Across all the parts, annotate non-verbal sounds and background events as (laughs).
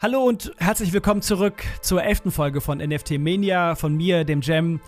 Hallo und herzlich willkommen zurück zur elften Folge von NFT Mania von mir, dem Jam,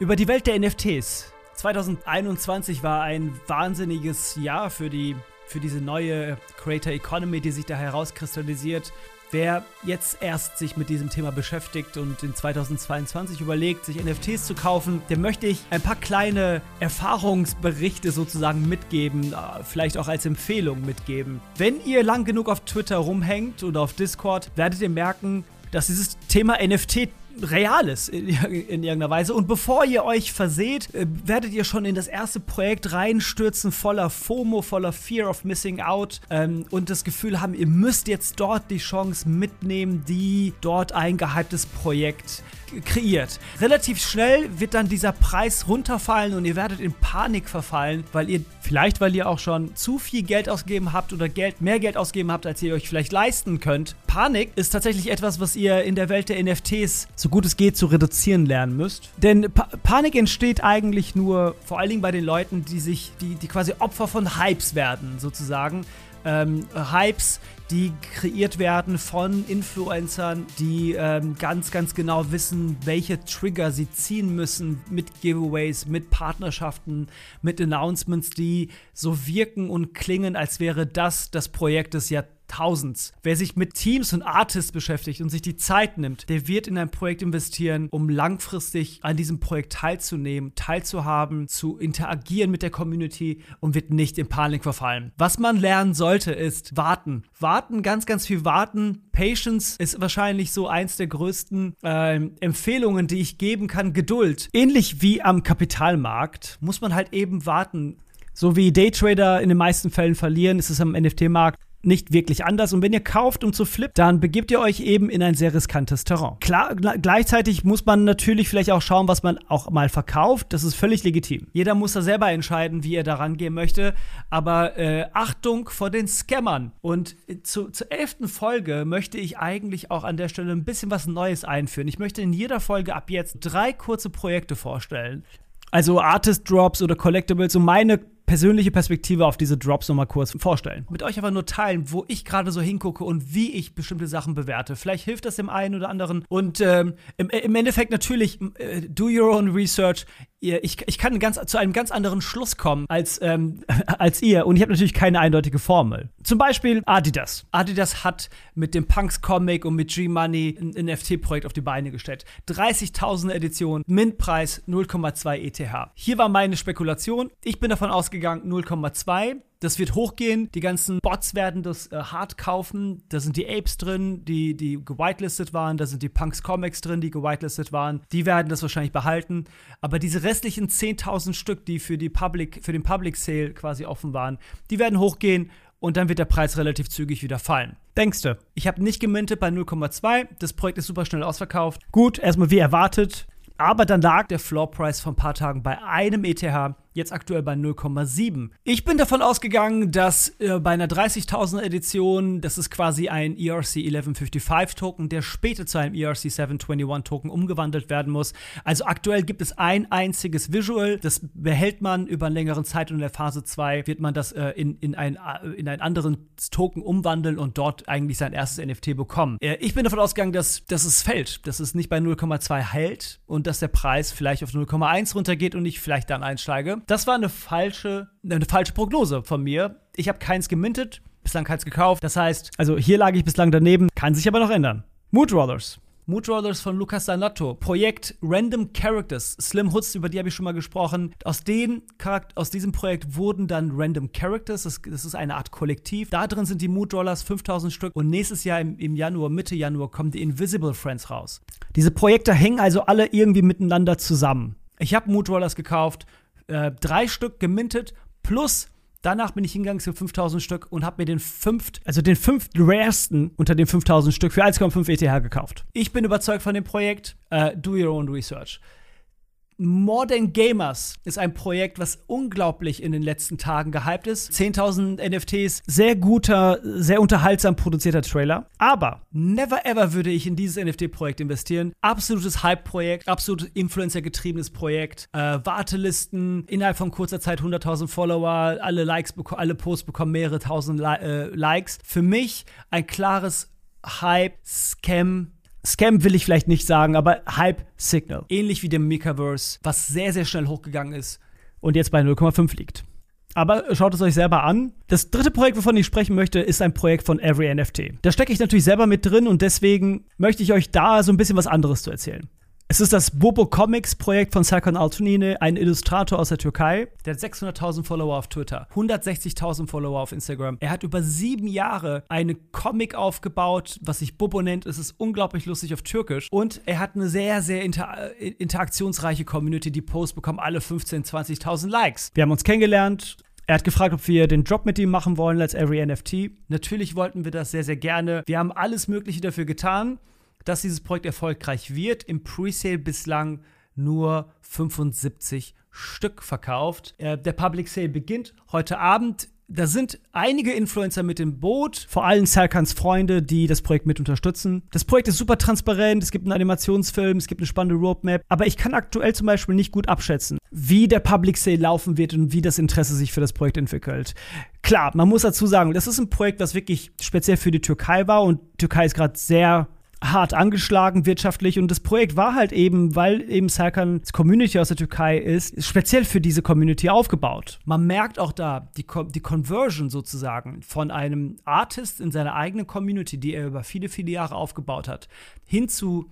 über die Welt der NFTs. 2021 war ein wahnsinniges Jahr für, die, für diese neue Creator Economy, die sich da herauskristallisiert. Wer jetzt erst sich mit diesem Thema beschäftigt und in 2022 überlegt, sich NFTs zu kaufen, dem möchte ich ein paar kleine Erfahrungsberichte sozusagen mitgeben, äh, vielleicht auch als Empfehlung mitgeben. Wenn ihr lang genug auf Twitter rumhängt oder auf Discord, werdet ihr merken, dass dieses Thema NFT Reales in, (laughs) in, irgendeiner Weise. Und bevor ihr euch verseht, äh, werdet ihr schon in das erste Projekt reinstürzen, voller FOMO, voller Fear of Missing Out ähm, und das Gefühl haben, ihr müsst jetzt dort die Chance mitnehmen, die dort ein gehyptes Projekt kreiert. Relativ schnell wird dann dieser Preis runterfallen und ihr werdet in Panik verfallen, weil ihr vielleicht, weil ihr auch schon zu viel Geld ausgegeben habt oder Geld, mehr Geld ausgegeben habt, als ihr euch vielleicht leisten könnt. Panik ist tatsächlich etwas, was ihr in der Welt der NFTs so gut es geht zu reduzieren lernen müsst. Denn pa Panik entsteht eigentlich nur vor allen Dingen bei den Leuten, die sich, die, die quasi Opfer von Hypes werden, sozusagen ähm, Hypes, die kreiert werden von Influencern, die ähm, ganz, ganz genau wissen, welche Trigger sie ziehen müssen mit Giveaways, mit Partnerschaften, mit Announcements, die so wirken und klingen, als wäre das das Projekt des Jahrtausends Tausends. Wer sich mit Teams und Artists beschäftigt und sich die Zeit nimmt, der wird in ein Projekt investieren, um langfristig an diesem Projekt teilzunehmen, teilzuhaben, zu interagieren mit der Community und wird nicht in Panik verfallen. Was man lernen sollte, ist warten. Warten, ganz, ganz viel warten. Patience ist wahrscheinlich so eins der größten äh, Empfehlungen, die ich geben kann. Geduld. Ähnlich wie am Kapitalmarkt muss man halt eben warten. So wie Daytrader in den meisten Fällen verlieren, ist es am NFT-Markt nicht wirklich anders. Und wenn ihr kauft, um zu flippen, dann begibt ihr euch eben in ein sehr riskantes Terrain. Klar, gleichzeitig muss man natürlich vielleicht auch schauen, was man auch mal verkauft. Das ist völlig legitim. Jeder muss da selber entscheiden, wie er da rangehen möchte. Aber äh, Achtung vor den Scammern. Und zu, zur elften Folge möchte ich eigentlich auch an der Stelle ein bisschen was Neues einführen. Ich möchte in jeder Folge ab jetzt drei kurze Projekte vorstellen. Also Artist Drops oder Collectibles, so meine persönliche Perspektive auf diese Drops nochmal kurz vorstellen. Mit euch aber nur teilen, wo ich gerade so hingucke und wie ich bestimmte Sachen bewerte. Vielleicht hilft das dem einen oder anderen. Und ähm, im, im, Endeffekt natürlich, äh, do your own research ich, ich kann ganz, zu einem ganz anderen Schluss kommen als, ähm, (laughs) als ihr. Und ich habe natürlich keine eindeutige Formel. Zum Beispiel Adidas. Adidas hat mit dem Punks Comic und mit G-Money ein NFT-Projekt auf die Beine gestellt. 30.000 Editionen, Mintpreis 0,2 ETH. Hier war meine Spekulation. Ich bin davon ausgegangen 0,2. Das wird hochgehen. Die ganzen Bots werden das äh, hart kaufen. Da sind die Apes drin, die, die gewitelistet waren. Da sind die Punks Comics drin, die gewitelistet waren. Die werden das wahrscheinlich behalten. Aber diese restlichen 10.000 Stück, die für, die Public, für den Public Sale quasi offen waren, die werden hochgehen und dann wird der Preis relativ zügig wieder fallen. Denkste, ich habe nicht gemintet bei 0,2. Das Projekt ist super schnell ausverkauft. Gut, erstmal wie erwartet. Aber dann lag der Floor Price vor ein paar Tagen bei einem ETH jetzt aktuell bei 0,7. Ich bin davon ausgegangen, dass äh, bei einer 30.000 Edition, das ist quasi ein ERC 1155 Token, der später zu einem ERC 721 Token umgewandelt werden muss. Also aktuell gibt es ein einziges Visual, das behält man über einen längeren Zeit und in der Phase 2 wird man das äh, in, in, ein, äh, in einen anderen Token umwandeln und dort eigentlich sein erstes NFT bekommen. Äh, ich bin davon ausgegangen, dass, dass es fällt, dass es nicht bei 0,2 hält und dass der Preis vielleicht auf 0,1 runtergeht und ich vielleicht dann einsteige. Das war eine falsche, eine falsche Prognose von mir. Ich habe keins gemintet, bislang keins gekauft. Das heißt, also hier lag ich bislang daneben, kann sich aber noch ändern. Mood Rollers. Mood Rollers von Lucas Danotto. Projekt Random Characters. Slim Hoods, über die habe ich schon mal gesprochen. Aus, den aus diesem Projekt wurden dann Random Characters. Das, das, ist eine Art Kollektiv. Da drin sind die Mood Rollers, 5000 Stück. Und nächstes Jahr im, im Januar, Mitte Januar, kommen die Invisible Friends raus. Diese Projekte hängen also alle irgendwie miteinander zusammen. Ich habe Mood Rollers gekauft, äh, drei Stück gemintet plus Danach bin ich hingegangen zu 5000 Stück und habe mir den fünft, also den fünft raresten unter den 5000 Stück für 1,5 ETH gekauft. Ich bin überzeugt von dem Projekt. Uh, do your own research. Modern Gamers ist ein Projekt, was unglaublich in den letzten Tagen gehypt ist. 10.000 NFTs, sehr guter, sehr unterhaltsam produzierter Trailer. Aber never ever würde ich in dieses NFT-Projekt investieren. Absolutes Hype-Projekt, absolut Influencer-getriebenes Projekt. Äh, Wartelisten, innerhalb von kurzer Zeit 100.000 Follower, alle Likes, alle Posts bekommen mehrere tausend Li äh, Likes. Für mich ein klares Hype, Scam, Scam will ich vielleicht nicht sagen, aber Hype Signal. Ähnlich wie dem Mikaverse, was sehr, sehr schnell hochgegangen ist und jetzt bei 0,5 liegt. Aber schaut es euch selber an. Das dritte Projekt, wovon ich sprechen möchte, ist ein Projekt von Every NFT. Da stecke ich natürlich selber mit drin und deswegen möchte ich euch da so ein bisschen was anderes zu erzählen. Es ist das Bobo Comics Projekt von Serkan Altunine, ein Illustrator aus der Türkei. Der hat 600.000 Follower auf Twitter, 160.000 Follower auf Instagram. Er hat über sieben Jahre eine Comic aufgebaut, was sich Bobo nennt. Es ist unglaublich lustig auf Türkisch. Und er hat eine sehr, sehr inter äh, interaktionsreiche Community. Die Posts bekommen alle 15.000, 20.000 Likes. Wir haben uns kennengelernt. Er hat gefragt, ob wir den Drop mit ihm machen wollen als Every NFT. Natürlich wollten wir das sehr, sehr gerne. Wir haben alles Mögliche dafür getan dass dieses Projekt erfolgreich wird. Im Presale bislang nur 75 Stück verkauft. Äh, der Public Sale beginnt heute Abend. Da sind einige Influencer mit im Boot, vor allem Serkans Freunde, die das Projekt mit unterstützen. Das Projekt ist super transparent, es gibt einen Animationsfilm, es gibt eine spannende Roadmap, aber ich kann aktuell zum Beispiel nicht gut abschätzen, wie der Public Sale laufen wird und wie das Interesse sich für das Projekt entwickelt. Klar, man muss dazu sagen, das ist ein Projekt, was wirklich speziell für die Türkei war und Türkei ist gerade sehr hart angeschlagen wirtschaftlich und das Projekt war halt eben, weil eben Serkan's Community aus der Türkei ist, speziell für diese Community aufgebaut. Man merkt auch da die, die Conversion sozusagen von einem Artist in seiner eigenen Community, die er über viele, viele Jahre aufgebaut hat, hin zu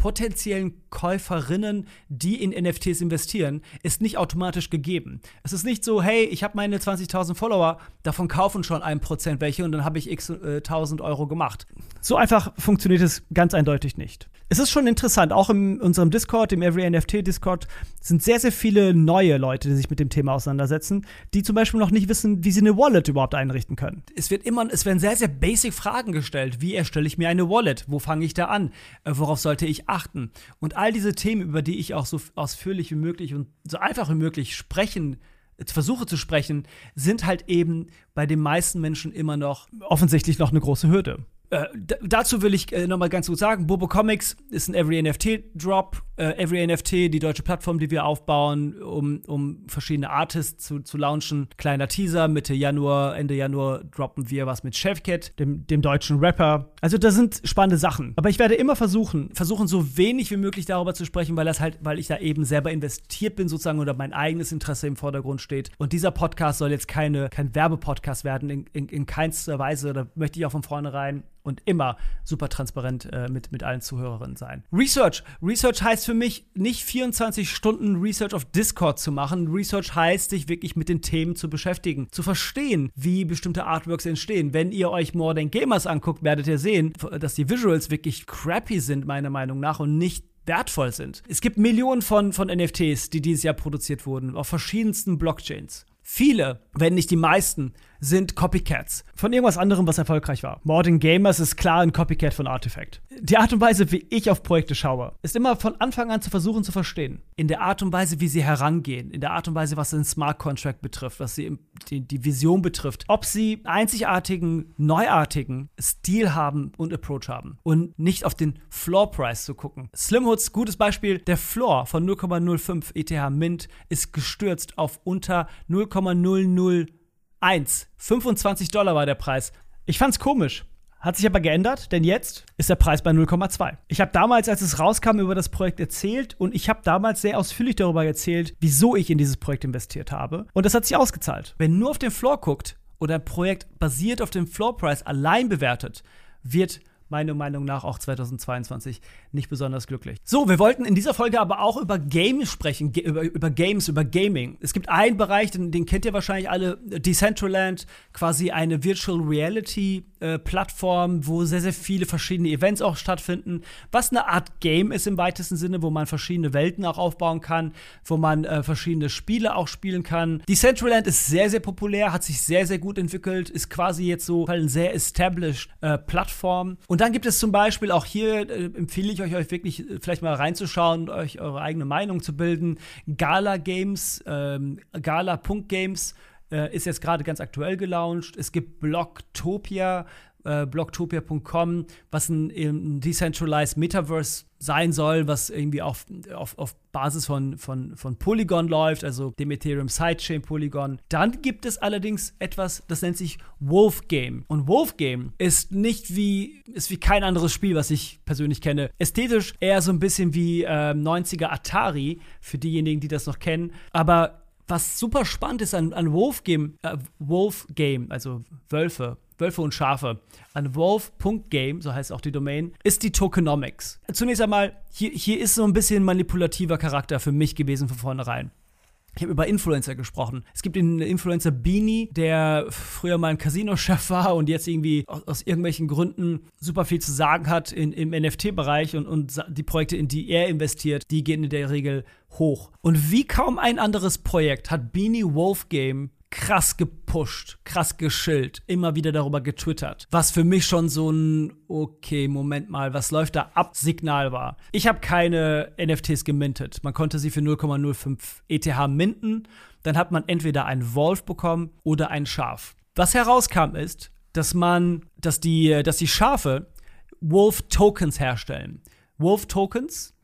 potenziellen Käuferinnen, die in NFTs investieren, ist nicht automatisch gegeben. Es ist nicht so, hey, ich habe meine 20.000 Follower, davon kaufen schon ein Prozent welche und dann habe ich x äh, 1000 Euro gemacht. So einfach funktioniert es ganz eindeutig nicht. Es ist schon interessant, auch in unserem Discord, dem Every NFT Discord, sind sehr, sehr viele neue Leute, die sich mit dem Thema auseinandersetzen, die zum Beispiel noch nicht wissen, wie sie eine Wallet überhaupt einrichten können. Es wird immer, es werden sehr, sehr basic Fragen gestellt. Wie erstelle ich mir eine Wallet? Wo fange ich da an? Äh, worauf sollte ich achten? Und all diese Themen, über die ich auch so ausführlich wie möglich und so einfach wie möglich sprechen versuche zu sprechen, sind halt eben bei den meisten Menschen immer noch offensichtlich noch eine große Hürde. Äh, dazu will ich äh, nochmal ganz gut sagen, Bobo Comics ist ein Every NFT Drop. Äh, Every NFT, die deutsche Plattform, die wir aufbauen, um, um verschiedene Artists zu, zu launchen. Kleiner Teaser, Mitte Januar, Ende Januar droppen wir was mit Chefcat, dem, dem deutschen Rapper. Also da sind spannende Sachen. Aber ich werde immer versuchen, versuchen so wenig wie möglich darüber zu sprechen, weil das halt, weil ich da eben selber investiert bin sozusagen oder mein eigenes Interesse im Vordergrund steht. Und dieser Podcast soll jetzt keine, kein Werbepodcast werden, in, in, in keinster Weise. Da möchte ich auch von vornherein und immer super transparent äh, mit, mit allen Zuhörerinnen sein. Research. Research heißt für mich nicht 24 Stunden Research auf Discord zu machen. Research heißt, sich wirklich mit den Themen zu beschäftigen, zu verstehen, wie bestimmte Artworks entstehen. Wenn ihr euch More Than Gamers anguckt, werdet ihr sehen, dass die Visuals wirklich crappy sind, meiner Meinung nach, und nicht wertvoll sind. Es gibt Millionen von, von NFTs, die dieses Jahr produziert wurden, auf verschiedensten Blockchains. Viele, wenn nicht die meisten, sind Copycats von irgendwas anderem, was erfolgreich war. Modern Gamers ist klar ein Copycat von Artifact. Die Art und Weise, wie ich auf Projekte schaue, ist immer von Anfang an zu versuchen zu verstehen. In der Art und Weise, wie sie herangehen, in der Art und Weise, was den Smart Contract betrifft, was sie die, die Vision betrifft, ob sie einzigartigen, neuartigen Stil haben und Approach haben und nicht auf den Floor Price zu gucken. Slimhoods, gutes Beispiel, der Floor von 0,05 ETH Mint ist gestürzt auf unter 0,00 1. 25 Dollar war der Preis. Ich fand's komisch. Hat sich aber geändert, denn jetzt ist der Preis bei 0,2. Ich habe damals, als es rauskam, über das Projekt erzählt und ich habe damals sehr ausführlich darüber erzählt, wieso ich in dieses Projekt investiert habe. Und das hat sich ausgezahlt. Wenn nur auf den Floor guckt oder ein Projekt basiert auf dem Floor Price allein bewertet, wird meiner Meinung nach auch 2022 nicht besonders glücklich. So, wir wollten in dieser Folge aber auch über Games sprechen, über, über Games, über Gaming. Es gibt einen Bereich, den, den kennt ihr wahrscheinlich alle, Decentraland, quasi eine Virtual Reality äh, Plattform, wo sehr, sehr viele verschiedene Events auch stattfinden, was eine Art Game ist im weitesten Sinne, wo man verschiedene Welten auch aufbauen kann, wo man äh, verschiedene Spiele auch spielen kann. Decentraland ist sehr, sehr populär, hat sich sehr, sehr gut entwickelt, ist quasi jetzt so eine sehr established äh, Plattform. Und dann gibt es zum Beispiel auch hier, äh, empfehle ich euch, euch wirklich äh, vielleicht mal reinzuschauen und euch eure eigene Meinung zu bilden. Gala Games, ähm, Gala.games äh, ist jetzt gerade ganz aktuell gelauncht. Es gibt Blocktopia, äh, blocktopia.com, was ein, ein, Decentralized Metaverse sein soll, was irgendwie auf, auf, auf Basis von, von, von Polygon läuft, also dem Ethereum Sidechain Polygon. Dann gibt es allerdings etwas, das nennt sich Wolf Game. Und Wolf Game ist nicht wie, ist wie kein anderes Spiel, was ich persönlich kenne. Ästhetisch eher so ein bisschen wie äh, 90er Atari, für diejenigen, die das noch kennen. Aber was super spannend ist an, an Wolf Game, äh, Wolf Game, also Wölfe, Wölfe und Schafe, an wolf.game, so heißt auch die Domain, ist die Tokenomics. Zunächst einmal, hier, hier ist so ein bisschen manipulativer Charakter für mich gewesen von vornherein. Ich habe über Influencer gesprochen. Es gibt den Influencer Beanie, der früher mal ein Casino-Chef war und jetzt irgendwie aus, aus, irgendwelchen Gründen super viel zu sagen hat in, im NFT-Bereich und, und die Projekte, in die er investiert, die gehen in der Regel hoch. Und wie kaum ein anderes Projekt hat Beanie Wolf Game krass gepusht, krass geschillt, immer wieder darüber getwittert. Was für mich schon so ein, okay, Moment mal, was läuft da ab? Signal war. Ich habe keine NFTs gemintet. Man konnte sie für 0,05 ETH minten. Dann hat man entweder einen Wolf bekommen oder ein Schaf. Was herauskam ist, dass man, dass die, dass die Schafe Wolf Tokens herstellen. Wolf Tokens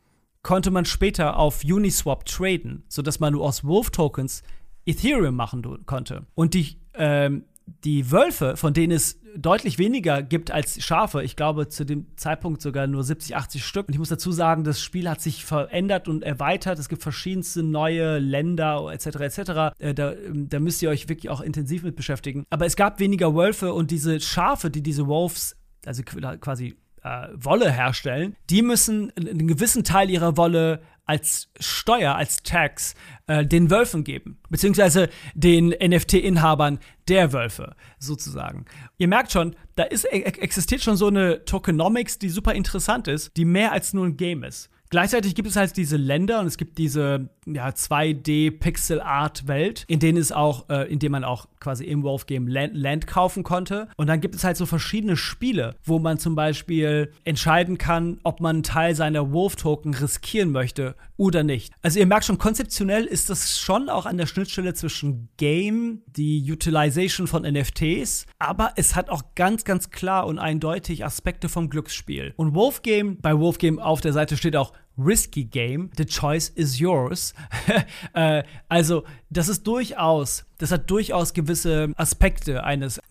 konnte man später auf Uniswap traden, sodass man nur aus Wolf Tokens Ethereum machen konnte. Und die, ähm, die Wölfe, von denen es deutlich weniger gibt als Schafe, ich glaube zu dem Zeitpunkt sogar nur 70, 80 Stück. Und ich muss dazu sagen, das Spiel hat sich verändert und erweitert. Es gibt verschiedenste neue Länder etc. etc. Äh, da, ähm, da müsst ihr euch wirklich auch intensiv mit beschäftigen. Aber es gab weniger Wölfe und diese Schafe, die diese Wolves, also quasi äh, Wolle herstellen, die müssen einen gewissen Teil ihrer Wolle als Steuer, als Tax äh, den Wölfen geben, beziehungsweise den NFT-Inhabern der Wölfe sozusagen. Ihr merkt schon, da ist, e-, existiert schon so eine Tokenomics, die super interessant ist, die mehr als nur ein Game ist. Gleichzeitig gibt es halt diese Länder und es gibt diese ja, 2D-Pixel-Art-Welt, in denen es auch, äh, in dem man auch quasi im Wolf Game Land, Land, kaufen konnte. Und dann gibt es halt so verschiedene Spiele, wo man zum Beispiel entscheiden kann, ob man einen Teil seiner Wolf-Token riskieren möchte oder nicht. Also ihr merkt schon, konzeptionell ist das schon auch an der Schnittstelle zwischen Game, die Utilization von NFTs, aber es hat auch ganz, ganz klar und eindeutig Aspekte vom Glücksspiel. Und Wolf Game, bei Wolf Game auf der Seite steht auch risky game. The choice is yours. (laughs) äh, also, das ist durchaus, das hat durchaus gewisse Aspekte eines, äh,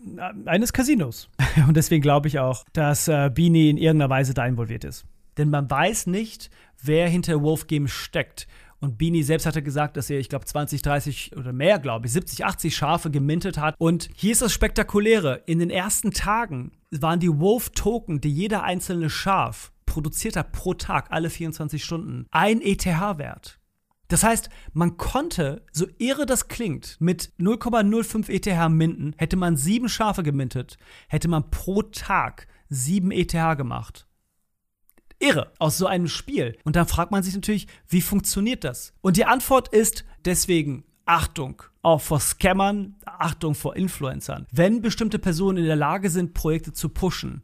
eines Casinos. (laughs) Und deswegen glaube ich auch, dass äh, Beanie in irgendeiner Weise da involviert ist. Denn man weiß nicht, wer hinter Wolf Game steckt. Und Beanie selbst hatte gesagt, dass er, ich glaube, 20, 30 oder mehr, glaube ich, 70, 80 Schafe gemintet hat. Und hier ist das Spektakuläre. In den ersten Tagen waren die Wolf-Token, die jeder einzelne Schaf produziert hat pro Tag, alle 24 Stunden, ein ETH-Wert. Das heißt, man konnte, so irre das klingt, mit 0,05 ETH minden, hätte man sieben Schafe gemintet, hätte man pro Tag sieben ETH gemacht. Irre, aus so einem Spiel. Und dann fragt man sich natürlich, wie funktioniert das? Und die Antwort ist deswegen Achtung, auch vor Scammern, Achtung vor Influencern. Wenn bestimmte Personen in der Lage sind, Projekte zu pushen,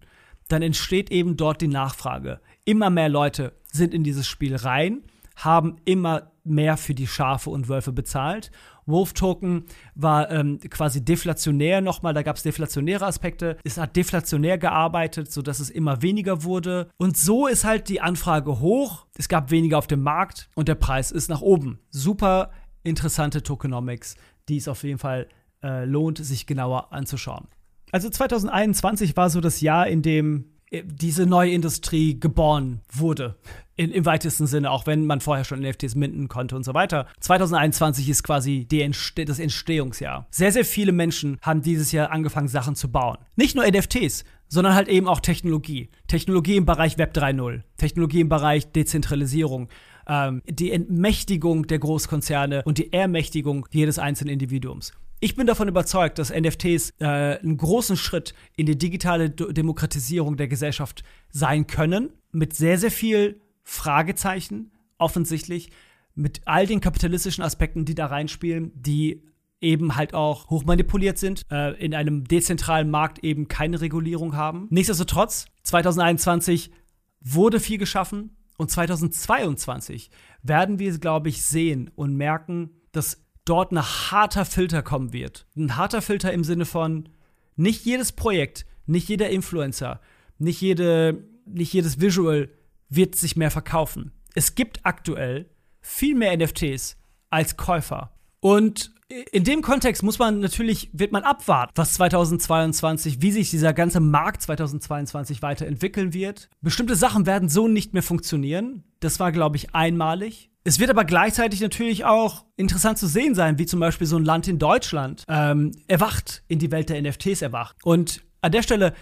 dann entsteht eben dort die Nachfrage. Immer mehr Leute sind in dieses Spiel rein, haben immer mehr für die Schafe und Wölfe bezahlt. Wolf Token war ähm, quasi deflationär nochmal, da gab es deflationäre Aspekte. Es hat deflationär gearbeitet, sodass es immer weniger wurde. Und so ist halt die Anfrage hoch. Es gab weniger auf dem Markt und der Preis ist nach oben. Super interessante Tokenomics, die es auf jeden Fall äh, lohnt, sich genauer anzuschauen. Also 2021 war so das Jahr, in dem äh, diese neue Industrie geboren wurde. In, Im weitesten Sinne, auch wenn man vorher schon NFTs minden konnte und so weiter. 2021 ist quasi Entste das Entstehungsjahr. Sehr, sehr viele Menschen haben dieses Jahr angefangen, Sachen zu bauen. Nicht nur NFTs, sondern halt eben auch Technologie. Technologie im Bereich Web 3.0, Technologie im Bereich Dezentralisierung, ähm, die Entmächtigung der Großkonzerne und die Ermächtigung jedes einzelnen Individuums. Ich bin davon überzeugt, dass NFTs äh, einen großen Schritt in die digitale Demokratisierung der Gesellschaft sein können, mit sehr, sehr viel Fragezeichen, offensichtlich, mit all den kapitalistischen Aspekten, die da reinspielen, die eben halt auch hochmanipuliert sind, äh, in einem dezentralen Markt eben keine Regulierung haben. Nichtsdestotrotz, 2021 wurde viel geschaffen und 2022 werden wir, glaube ich, sehen und merken, dass dort ein harter Filter kommen wird. Ein harter Filter im Sinne von, nicht jedes Projekt Nicht jeder Influencer, nicht, jede, nicht jedes Visual wird sich mehr verkaufen. Es gibt aktuell viel mehr NFTs als Käufer. Und in dem Kontext muss man natürlich, wird man abwarten, was 2022, wie sich dieser ganze Markt 2022 weiterentwickeln wird. Bestimmte Sachen werden so nicht mehr funktionieren. Das war, glaube ich, einmalig. Es wird aber gleichzeitig natürlich auch interessant zu sehen sein, wie zum Beispiel so ein Land in Deutschland ähm, erwacht, in die Welt der NFTs erwacht. Und an der Stelle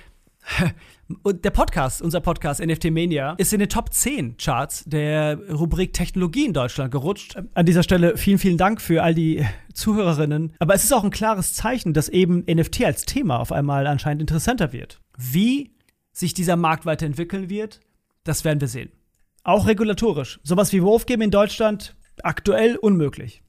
(laughs) und der Podcast, unser Podcast NFT Mania, ist in den Top 10 Charts der Rubrik Technologie in Deutschland gerutscht. An dieser Stelle vielen, vielen Dank für all die Zuhörerinnen. Aber es ist auch ein klares Zeichen, dass eben NFT als Thema auf einmal anscheinend interessanter wird. Wie sich dieser Markt weiterentwickeln wird, das werden wir sehen. Auch regulatorisch. Sowas wie Wolfgame in Deutschland aktuell unmöglich.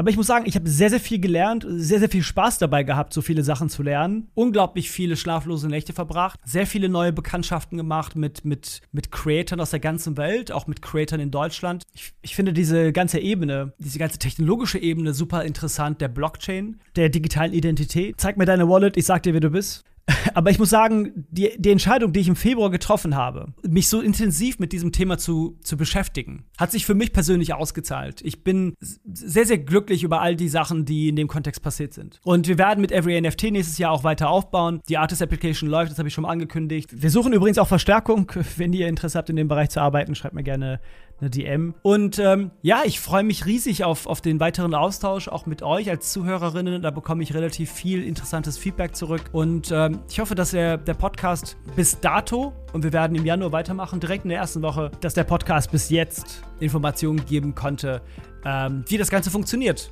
Aber ich muss sagen, ich habe sehr, sehr viel gelernt, sehr, sehr viel Spaß dabei gehabt, so viele Sachen zu lernen. Unglaublich viele schlaflose Nächte verbracht, sehr viele neue Bekanntschaften gemacht mit, mit, mit Creatoren aus der ganzen Welt, auch mit Creatoren in Deutschland. Ich, ich finde diese ganze Ebene, diese ganze technologische Ebene super interessant, der Blockchain, der digitalen Identität. Zeig mir deine Wallet, ich sag dir, wer du bist. (laughs) Aber ich muss sagen, die, die Entscheidung, die ich im Februar getroffen habe, mich so intensiv mit diesem Thema zu, zu beschäftigen, hat sich für mich persönlich ausgezahlt. Ich bin sehr, sehr glücklich über all die Sachen, die in dem Kontext passiert sind. Und wir werden mit Every NFT nächstes Jahr auch weiter aufbauen. Die Artist Application läuft, das habe ich schon angekündigt. Wir suchen übrigens auch Verstärkung. (laughs) Wenn ihr Interesse habt, in dem Bereich zu arbeiten, schreibt mir gerne eine DM. Und ähm, ja, ich freue mich riesig auf, auf den weiteren Austausch, auch mit euch als Zuhörerinnen. Da bekomme ich relativ viel interessantes Feedback zurück. Und ähm, ich hoffe, dass der, der Podcast bis dato, und wir werden im Januar weitermachen, direkt in der ersten Woche, dass der Podcast bis jetzt Informationen geben konnte, ähm, wie das Ganze funktioniert.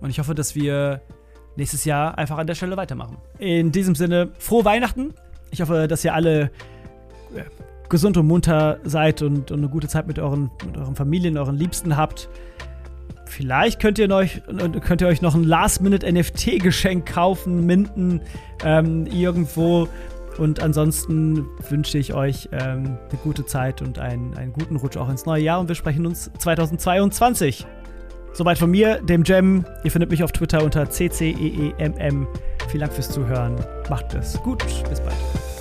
Und ich hoffe, dass wir nächstes Jahr einfach an der Stelle weitermachen. In diesem Sinne, frohe Weihnachten. Ich hoffe, dass ihr alle gesund und munter seid und, und eine gute Zeit mit euren, mit euren Familien, euren Liebsten habt. Vielleicht könnt ihr euch, könnt ihr euch noch ein Last-Minute-NFT-Geschenk kaufen, minden, ähm, irgendwo. Und ansonsten wünsche ich euch ähm, eine gute Zeit und einen, einen guten Rutsch auch ins neue Jahr. Und wir sprechen uns 2022. Soweit von mir, dem Gem. Ihr findet mich auf Twitter unter CCEEMM. Vielen Dank fürs Zuhören. Macht es gut. Bis bald.